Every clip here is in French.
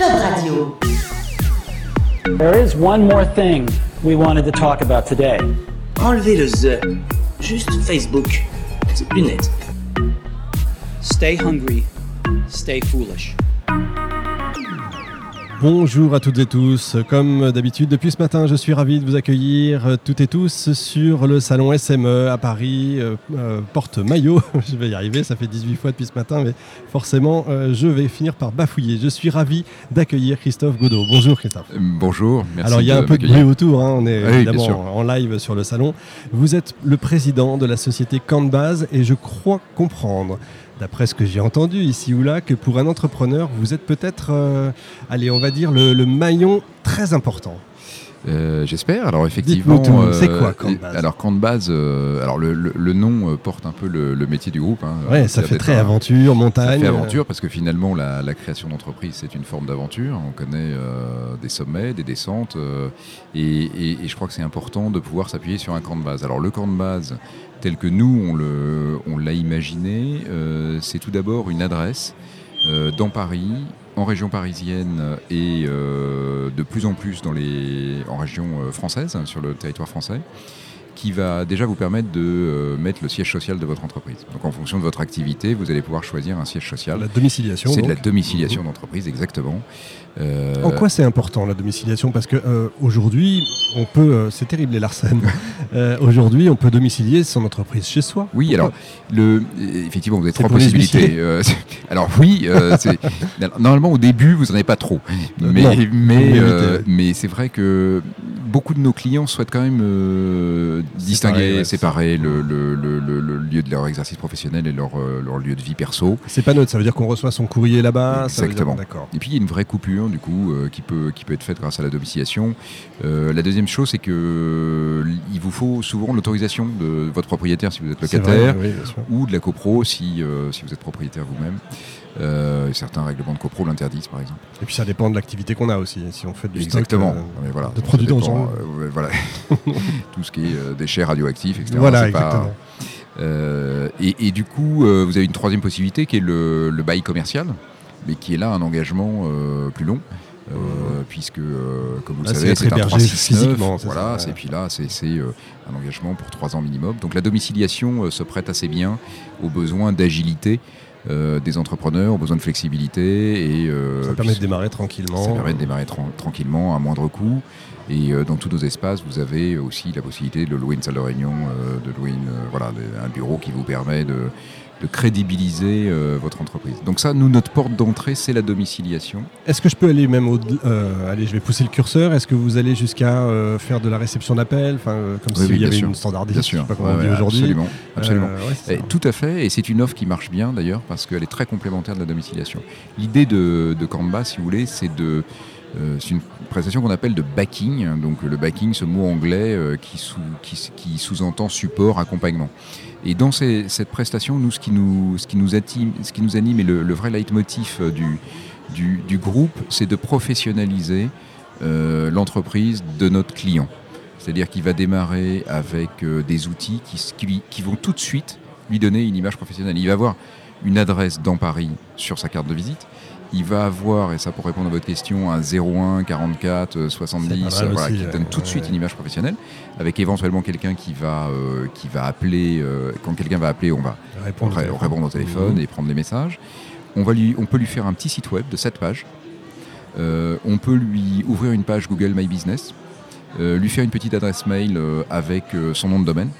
Job Radio. There is one more thing we wanted to talk about today. Enlevez le the. Juste Facebook. C'est plus net. Stay hungry, stay foolish. Bonjour à toutes et tous. Comme d'habitude, depuis ce matin, je suis ravi de vous accueillir toutes et tous sur le salon SME à Paris, euh, euh, porte Maillot. je vais y arriver, ça fait 18 fois depuis ce matin, mais forcément, euh, je vais finir par bafouiller. Je suis ravi d'accueillir Christophe Godot. Bonjour Christophe. Bonjour, merci. Alors il y a un peu de bruit autour, hein, on est Oui, évidemment en live sur le salon. Vous êtes le président de la société Canbase et je crois comprendre, d'après ce que j'ai entendu ici ou là, que pour un entrepreneur, vous êtes peut-être, euh, allez, on va dire, le, le maillon très important. Euh, J'espère. Alors effectivement, tout. C'est quoi, Canbase Alors euh, alors le, le- le nom euh, porte un peu le, le métier du groupe. hein. Ouais, Euh, ça fait très un- aventure, Ça montagne. fait aventure parce que finalement la, la création d'entreprise c'est une forme d'aventure. On connaît euh, des sommets, des descentes euh, et, et- et je crois que c'est important de pouvoir s'appuyer sur un camp de base. Alors le camp de base tel que nous on le- on l'a imaginé, euh, c'est tout d'abord une adresse euh, dans Paris, en région parisienne et euh, de plus en plus dans les, en région euh, française, sur le territoire français, qui va déjà vous permettre de euh, mettre le siège social de votre entreprise. Donc en fonction de votre activité, vous allez pouvoir choisir un siège social. La domiciliation. C'est de la domiciliation d'entreprise, exactement. Euh, En quoi c'est important la domiciliation? Parce que euh, aujourd'hui, on peut, euh, c'est terrible les Larsen. Aujourd'hui, on peut domicilier son entreprise chez soi. Oui, Pourquoi alors, le, effectivement, vous avez trois possibilités. alors oui, normalement au début, vous n'en avez pas trop. Mais, Non, mais, mais c'est vrai que beaucoup de nos clients souhaitent quand même distinguer, ouais, séparer le, le- le- le- le lieu de leur exercice professionnel et leur, euh, leur lieu de vie perso. C'est pas neutre, ça veut dire qu'on reçoit son courrier là-bas. ça veut dire- Exactement. Et puis il y a une vraie coupure du coup euh, qui, peut, qui peut être faite grâce à la domiciliation. Euh, la deuxième chose c'est que euh, il vous faut souvent l'autorisation de votre propriétaire si vous êtes locataire vrai, oui, ou de la copro si, euh, si vous êtes propriétaire vous-même. Euh, certains règlements de copro l'interdisent par exemple. Et puis ça dépend de l'activité qu'on a aussi. Si on fait du Exactement. stock, euh, mais voilà. de produits dépend, dangereux. euh, voilà. Tout ce qui est euh, déchets radioactifs, etc. Voilà, pas- exactement. Et, et du coup, vous avez une troisième possibilité qui est le, le bail commercial, mais qui est là un engagement plus long. euh, puisque, euh, comme vous le Là, savez, c'est un hébergé 369, physiquement, c'est Voilà, ça, et puis là, c'est euh, un engagement pour trois ans minimum. Donc la domiciliation se prête assez bien aux besoins d'agilité euh, des entrepreneurs, aux besoins de flexibilité. Et, euh, Ça permet de démarrer tranquillement. ça permet de démarrer tran- tranquillement à moindre coût. Et euh, dans tous nos espaces, vous avez aussi la possibilité de louer une salle de réunion, euh, de louer une, euh, voilà, un bureau qui vous permet de, de crédibiliser euh, votre entreprise. Donc ça, nous, notre porte d'entrée, c'est la domiciliation. Est-ce que je peux aller même au euh, allez, je vais pousser le curseur. Est-ce que vous allez jusqu'à euh, faire de la réception d'appel, enfin euh, comme Oui, s'il oui, y avait sûr. une standardisation, je sais pas comment Ouais, on dit ouais, aujourd'hui. Absolument. absolument. Ouais, Et tout à fait, et c'est une offre qui marche bien d'ailleurs parce qu'elle est très complémentaire de la domiciliation. L'idée de, de Canva, si vous voulez, c'est de euh, c'est une prestation qu'on appelle de backing. Donc le backing, ce mot anglais euh, qui, sous, qui, qui sous-entend support, accompagnement. Et dans cette prestation, nous, ce qui nous, ce ce qui nous anime et le, vrai leitmotiv euh, du, du, groupe, c'est de professionnaliser l'entreprise de notre client. C'est-à-dire qu'il va démarrer avec des outils qui vont tout de suite lui donner une image professionnelle. Il va avoir une adresse dans Paris sur sa carte de visite. Il va avoir, et ça pour répondre à votre question, un 01 44 euh, 70, C'est pas mal euh, voilà, aussi, qui ouais, donne tout de suite ouais. une image professionnelle, avec éventuellement quelqu'un qui va, euh, qui va appeler. euh, quand quelqu'un va appeler, on va Répondre au téléphone. répondre au téléphone Mhm. et prendre les messages. On, va lui, on peut lui faire un petit site web de 7 pages. Euh, on peut lui ouvrir une page Google My Business, euh, lui faire une petite adresse mail euh, avec euh, son nom de domaine.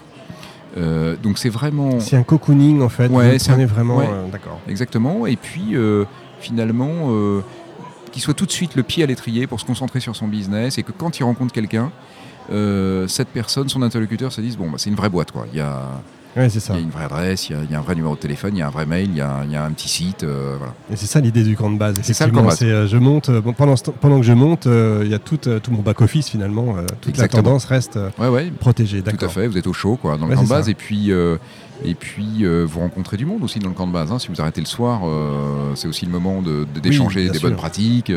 Euh, donc c'est vraiment C'est un cocooning en fait. Ouais, c'est un- vraiment. ouais. euh, D'accord. exactement. Et puis euh, finalement, euh, qu'il soit tout de suite le pied à l'étrier pour se concentrer sur son business et que quand il rencontre quelqu'un, euh, cette personne, son interlocuteur, se dise bon, bah, c'est une vraie boîte quoi. Il y a, Ouais, c'est ça. il y a une vraie adresse, il y a, il y a un vrai numéro de téléphone, il y a un vrai mail, il y a, il y a un petit site, euh, voilà. Et c'est ça l'idée du camp de base. C'est ça, le camp de base. Euh, je monte euh, bon, pendant, pendant que je monte, euh, il y a tout, tout mon back office finalement. toute Exactement. la tendance reste Ouais, ouais. protégée. Tout à fait, vous êtes au chaud quoi, dans le camp de base ça. et puis, et puis vous rencontrez du monde aussi dans le camp de base. hein. Si vous arrêtez le soir, c'est aussi le moment de- de- d'échanger des sûr. bonnes pratiques.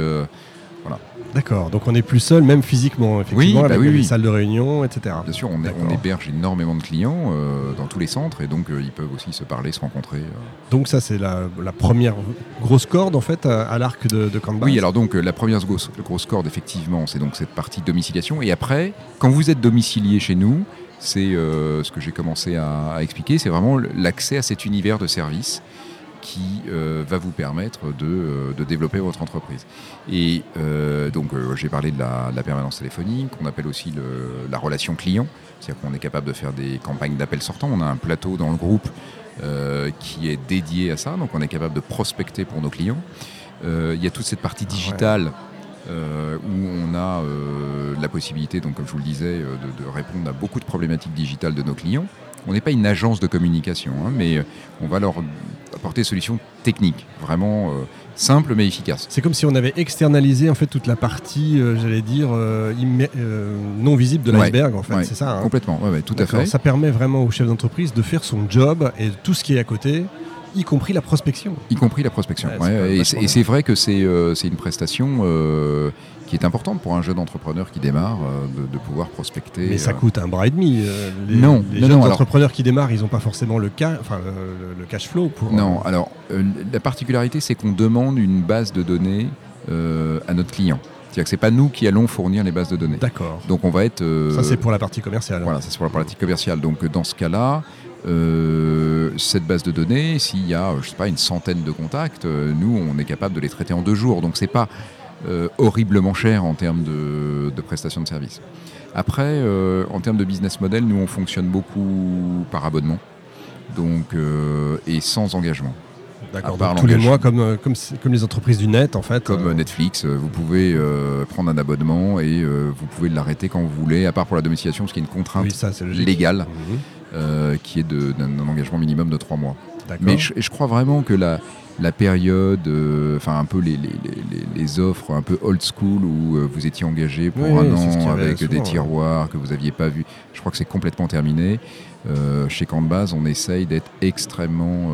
D'accord, donc on n'est plus seul, même physiquement, effectivement, bah avec oui, les oui. salles de réunion, etc. Bien sûr, on, est- D'accord. on héberge énormément de clients euh, dans tous les centres et donc euh, ils peuvent aussi se parler, se rencontrer. euh. Donc ça, c'est la, la première grosse corde, en fait, à, à l'arc de, de. Oui, alors donc la première grosse, grosse corde, effectivement, c'est donc cette partie domiciliation. Et après, quand vous êtes domicilié chez nous, c'est ce que j'ai commencé à, à expliquer, c'est vraiment l'accès à cet univers de services qui euh, va vous permettre de, euh, de développer votre entreprise. Et euh, donc j'ai parlé de la, permanence téléphonique, on appelle aussi la relation client, c'est-à-dire qu'on est capable de faire des campagnes d'appels sortants. On a un plateau dans le groupe qui est dédié à ça, donc on est capable de prospecter pour nos clients. Il y a toute cette partie digitale où on a la possibilité, donc comme je vous le disais, de, répondre à beaucoup de problématiques digitales de nos clients. On n'est pas une agence de communication, hein, mais on va leur apporter des solutions techniques, vraiment euh, simples mais efficaces. C'est comme si on avait externalisé en fait toute la partie, euh, j'allais dire, euh, non visible de Ouais, l'iceberg, en fait. ouais, C'est ça. hein Complètement, ouais, tout à fait. Ça permet vraiment au chef d'entreprise de faire son job et tout ce qui est à côté, y compris la prospection. Y compris la prospection. Ouais, Ouais, et c'est- vrai que c'est euh, c'est une prestation euh, qui est importante pour un jeune entrepreneur qui démarre, euh, de, de pouvoir prospecter. Mais ça euh, coûte un bras et demi. euh, les, Non, les non, jeunes non, alors- entrepreneurs qui démarrent, ils n'ont pas forcément le, ca- enfin, le, le cash flow pour. Non, alors euh, la particularité, c'est qu'on demande une base de données euh, à notre client. C'est-à-dire que c'est pas nous qui allons fournir les bases de données. D'accord. Donc on va être. euh, Ça, c'est pour la partie commerciale. Voilà, ça c'est pour la pratique commerciale. Donc dans ce cas-là, euh, cette base de données, s'il y a, je sais pas, une centaine de contacts, euh, nous on est capable de les traiter en deux jours. Donc c'est pas euh, horriblement cher en termes de, de prestations de services. Après, euh, en termes de business model, nous on fonctionne beaucoup par abonnement, donc euh, et sans engagement. D'accord. tous les mois, comme, comme, les entreprises du net, en fait. Comme Netflix, vous pouvez prendre un abonnement et vous pouvez l'arrêter quand vous voulez, à part pour la domiciliation, parce qu'il y a une contrainte Oui, ça, c'est logique. légale Mhm. Euh, qui est d'un engagement minimum de trois mois. Mais je, je crois vraiment que la, la période, euh, enfin un peu les, les- les- les- les offres un peu old school où euh, vous étiez engagé pour Oui, un oui, an avec souvent, des ouais. tiroirs que vous n'aviez pas vus, je crois que c'est complètement terminé. Chez Camp de Base, on essaye d'être extrêmement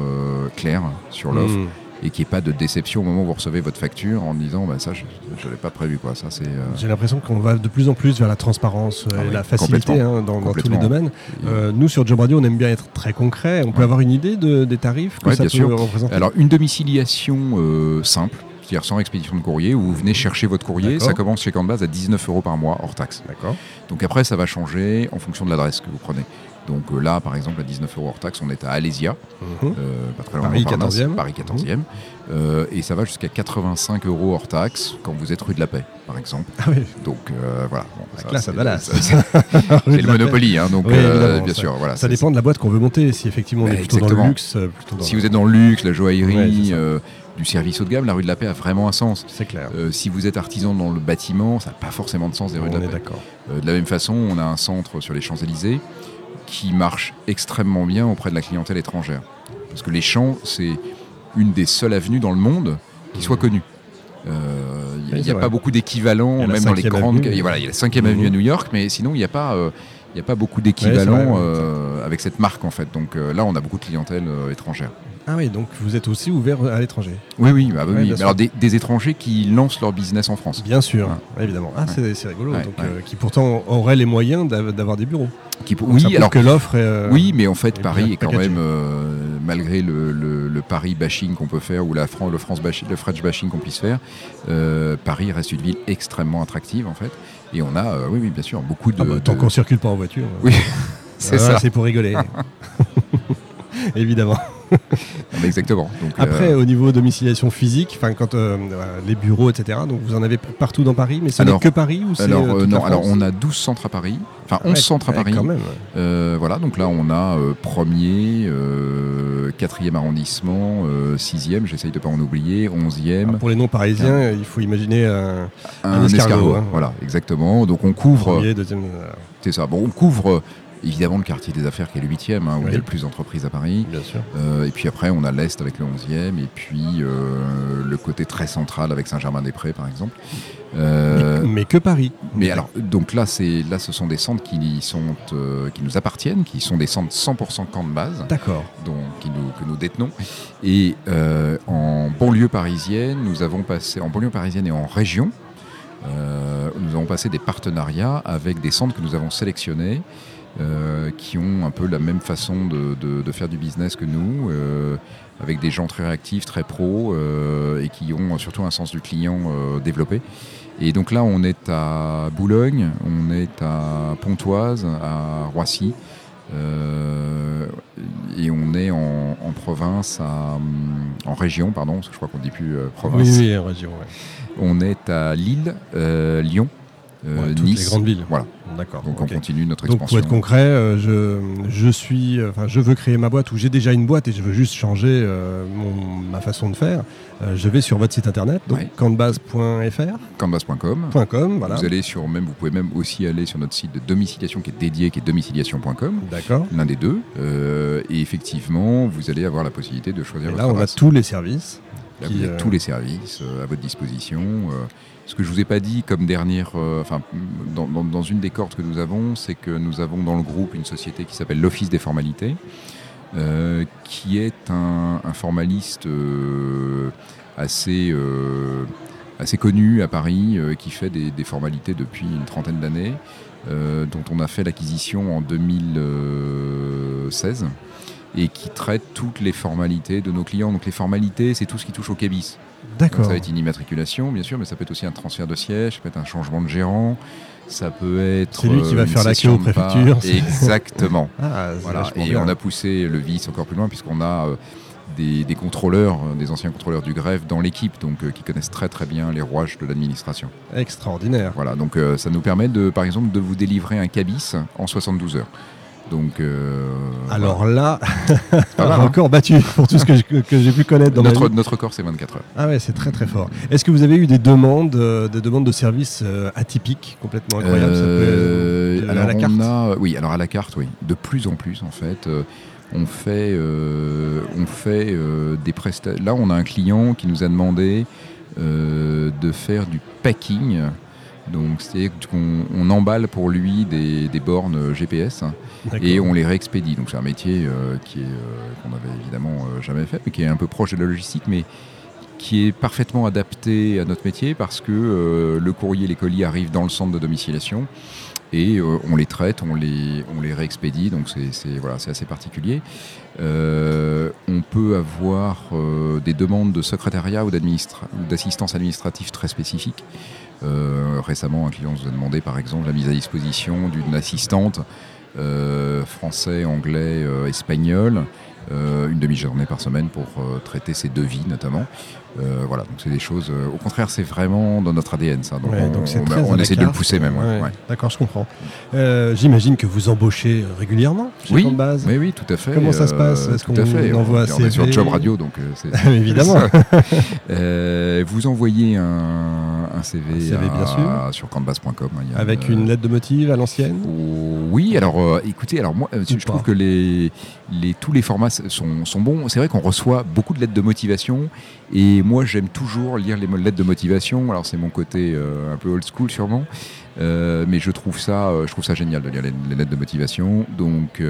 clair sur l'offre Mhm. Et qu'il n'y ait pas de déception au moment où vous recevez votre facture en disant bah, ça je ne l'avais pas prévu quoi. Ça c'est euh, J'ai l'impression qu'on va de plus en plus vers la transparence euh, Ah et oui, la facilité hein, dans, dans tous les domaines. Euh, nous, sur Job Radio, on aime bien être très concret. On peut avoir une idée de- des tarifs que Ouais, ça bien peut sûr. représenter? Alors, une domiciliation euh, simple, c'est-à-dire sans expédition de courrier, où vous venez chercher votre courrier, D'accord. ça commence chez Camp de Base à 19 euros par mois hors taxe. D'accord. Donc après, ça va changer en fonction de l'adresse que vous prenez. Donc euh, là, par exemple, à 19 euros hors taxe, on est à Alésia, Mhm. euh, pas très loin de Paris Montparnasse, 14e. Paris 14e. Euh, et ça va jusqu'à 85 euros hors taxe quand vous êtes rue de la Paix, par exemple. Ah oui. Donc euh, voilà. Bon, ça, classe c'est- à Dallas. ça, c'est- le Monopoly, hein, donc Oui, bien ça- sûr. Voilà, Ça dépend de la boîte qu'on veut monter. Si effectivement on Bah, est plutôt dans le luxe, plutôt dans Si vous êtes dans le luxe, la joaillerie, Ouais, du service haut de gamme, la rue de la Paix a vraiment un sens. C'est clair. Euh, si vous êtes artisan dans le bâtiment, ça n'a pas forcément de sens des rues de on la est Paix. d'accord. Euh, de la même façon, on a un centre sur les Champs-Élysées qui marche extrêmement bien auprès de la clientèle étrangère. Parce que les Champs, c'est une des seules avenues dans le monde qui soit connue. Euh, Il Oui, n'y a vrai. pas beaucoup d'équivalents, même dans les 5e grandes. avenue. il y a- Voilà, il y a la 5e Mhm. avenue à New York, mais sinon, il n'y a pas. euh, il n'y a pas beaucoup d'équivalents ouais. euh, avec cette marque en fait. Donc euh, là, on a beaucoup de clientèle euh, étrangère. Ah oui, donc vous êtes aussi ouvert à l'étranger. Oui, oui, bah oui, Ouais, oui. alors des, des étrangers qui lancent leur business en France. Bien sûr, Ouais. évidemment. Ah, c'est c'est rigolo. Donc, euh, qui pourtant auraient les moyens d'av- d'avoir des bureaux. Qui, oui, alors que l'offre euh, Oui, mais en fait, Paris est quand même, euh, malgré le, le- le Paris bashing qu'on peut faire ou la Fran- le, France bashing, le French bashing qu'on puisse faire, Paris reste une ville extrêmement attractive en fait. Et on a, oui, oui, bien sûr, beaucoup de. Ah bah, tant de- qu'on circule pas en voiture. Oui, c'est ça. C'est pour rigoler. Évidemment. Exactement. Donc, euh, Après, au niveau domiciliation physique, enfin quand euh, euh, les bureaux, etc. Donc vous en avez partout dans Paris, mais ce n'est que Paris ou alors, non, alors on a 12 centres à Paris, enfin 11 Ouais, centres à Paris. Quand même. Voilà, donc là on a premier, quatrième arrondissement, sixième, j'essaye de pas en oublier, onzième, Alors, pour les non-parisiens, il faut imaginer un un, escargot, escargot. hein. Voilà, exactement. Donc on couvre, c'est ça. Bon, on couvre évidemment le quartier des affaires qui est le huitième, hein, où il y a le plus d'entreprises à Paris. bien sûr. Euh, et puis après, on a l'Est avec le 11e, et puis euh, le côté très central avec Saint-Germain-des-Prés, par exemple. Euh, mais, mais que Paris. mais alors, donc là, c'est là, ce sont des centres qui, sont, qui nous appartiennent, qui sont des centres 100% camp de base, D'accord. donc, qui nous, que nous détenons. Et en banlieue parisienne, nous avons passé, en banlieue parisienne et en région, nous avons passé des partenariats avec des centres que nous avons sélectionnés, euh, qui ont un peu la même façon de, de- de faire du business que nous, euh, avec des gens très réactifs, très pros, euh, et qui ont surtout un sens du client développé. Et donc là, on est à Boulogne, on est à Pontoise, à Roissy, et on est en, en province, à, en région, pardon, parce que je crois qu'on dit plus province. Oui, oui, région. ouais. On est à Lille, Lyon, Ouais, toutes Nice. les grandes villes. Voilà. D'accord. Donc on continue notre Donc expansion. pour être concret, euh, je, je suis, euh, enfin, je veux créer ma boîte ou j'ai déjà une boîte et je veux juste changer euh, mon- ma façon de faire. Euh, je vais sur votre site internet, donc Ouais. canvas.fr, Canvas.com. .com, voilà. Vous allez sur même, vous pouvez même aussi aller sur notre site de domiciliation qui est dédié, qui est domiciliation.com, D'accord. l'un des deux. Euh, et effectivement, vous allez avoir la possibilité de choisir Et votre là, on a adresse. tous les services. Là, qui, vous avez euh, tous les services euh, à votre disposition. Euh, ce que je vous ai pas dit comme dernière, enfin, dans, dans- dans une des cordes que nous avons, c'est que nous avons dans le groupe une société qui s'appelle l'Office des formalités, qui est un, un formaliste assez, assez connu à Paris, euh, qui fait des, des formalités depuis une trentaine d'années, euh, dont on a fait l'acquisition en 2016 et qui traite toutes les formalités de nos clients. Donc les formalités, c'est tout ce qui touche au cabis. D'accord. ça va être une immatriculation, bien sûr, mais ça peut être aussi un transfert de siège, ça peut être un changement de gérant, ça peut être. C'est lui qui va une faire la queue aux préfectures. Exactement. Ah, voilà. Et bien. on a poussé le vice encore plus loin, puisqu'on a euh, des, des contrôleurs, euh, des anciens contrôleurs du greffe dans l'équipe, donc euh, qui connaissent très très bien les rouages de l'administration. Extraordinaire. Voilà, donc euh, ça nous permet de, par exemple, de vous délivrer un cabis en 72 heures. Donc, euh, Alors là, un hein. record battu pour tout ce que, j'ai pu connaître dans ma notre, vie. notre corps, c'est 24 heures. Ah ouais, c'est très très fort. Est-ce que vous avez eu des demandes, euh, des demandes de services euh, atypiques, complètement incroyables ça peut être, alors à la carte on a, oui, alors à la carte, oui, de plus en plus en fait. on fait, on fait des prestations. Là, on a un client qui nous a demandé de faire du packing. Donc, c'est qu'on on emballe pour lui des, des bornes GPS D'accord. et on les réexpédie. Donc, c'est un métier euh, qui est euh, qu'on avait évidemment euh, jamais fait, mais qui est un peu proche de la logistique, mais qui est parfaitement adapté à notre métier parce que le courrier, les colis arrivent dans le centre de domiciliation et on les traite, on les, on les réexpédie, donc c'est voilà, assez particulier. Euh, on peut avoir euh, des demandes de secrétariat ou d'assistance administrative très spécifiques. Euh, récemment, un client nous a demandé par exemple la mise à disposition d'une assistante euh, français, anglais, euh, espagnol, euh, une demi-journée par semaine pour euh, traiter ses devis notamment. Euh, voilà, donc c'est des choses. au contraire, c'est vraiment dans notre ADN ça. Donc Ouais, on, donc essaie de le pousser même. ouais, Ouais, ouais. D'accord, je comprends. J'imagine que vous embauchez régulièrement chez Oui, Combase. oui, oui, tout à fait. Comment ça se passe? Est-ce qu'on fait. vous envoie on, est sur? Job Radio, donc c'est Évidemment. Vous envoyez un, un CV, Un CV, bien à- sur canvas.com. hein, Avec euh, une lettre de motive à l'ancienne Oh, Oui, alors euh, écoutez, alors moi, euh, je Ou trouve que les, les, tous les formats sont, sont bons. C'est vrai qu'on reçoit beaucoup de lettres de motivation et moi j'aime toujours lire les lettres de motivation. Alors c'est mon côté euh, un peu old school sûrement, mais je trouve ça, je trouve ça génial de lire les, les lettres de motivation. Donc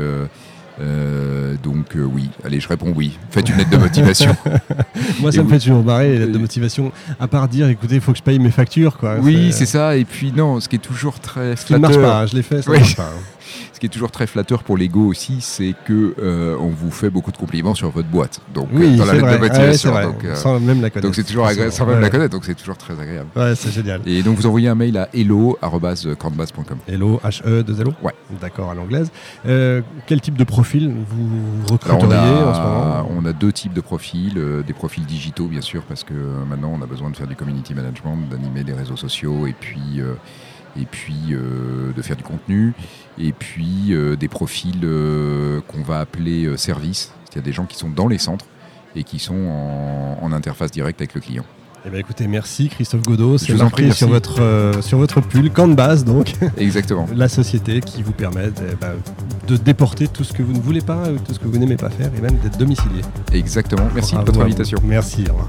euh, donc euh, oui, allez, je réponds oui. Faites une lettre de motivation. Moi, ça Et me fait toujours marrer, les lettres de motivation, à part dire, écoutez, il faut que je paye mes factures. Quoi. oui, c'est ça. Et puis non, ce qui est toujours très Ce qui ne marche flatteur- pas, hein, je l'ai fait, ça Oui. ne marche pas. hein. Ce qui est toujours très flatteur pour l'ego aussi, c'est que euh, on vous fait beaucoup de compliments sur votre boîte. Donc euh, Oui, dans la lettre vrai. de donc euh, Sans même la connaître. donc c'est toujours agréable, sans Ouais. même la connaître, donc c'est toujours très agréable. Ouais, c'est génial. Et donc vous envoyez un mail à hello@canvas.com. Hello, H-E, 2 L-O Ouais. D'accord, à l'anglaise. Euh, quel type de profil vous recruteriez on en ce moment? on a deux types de profils, euh, des profils digitaux bien sûr, parce que euh, maintenant on a besoin de faire du community management, d'animer des réseaux sociaux et puis euh, et puis euh, de faire du contenu, et puis euh, des profils euh, qu'on va appeler services, c'est-à-dire des gens qui sont dans les centres et qui sont en, en interface directe avec le client. Eh bien, écoutez, merci Christophe Godot. C'est marqué sur, votre, euh, sur votre pull, Canvas, donc, Exactement. la société qui vous permet de, bah, de déporter tout ce que vous ne voulez pas, ou tout ce que vous n'aimez pas faire, et même d'être domicilié. Exactement. Merci de votre invitation. Merci, au revoir.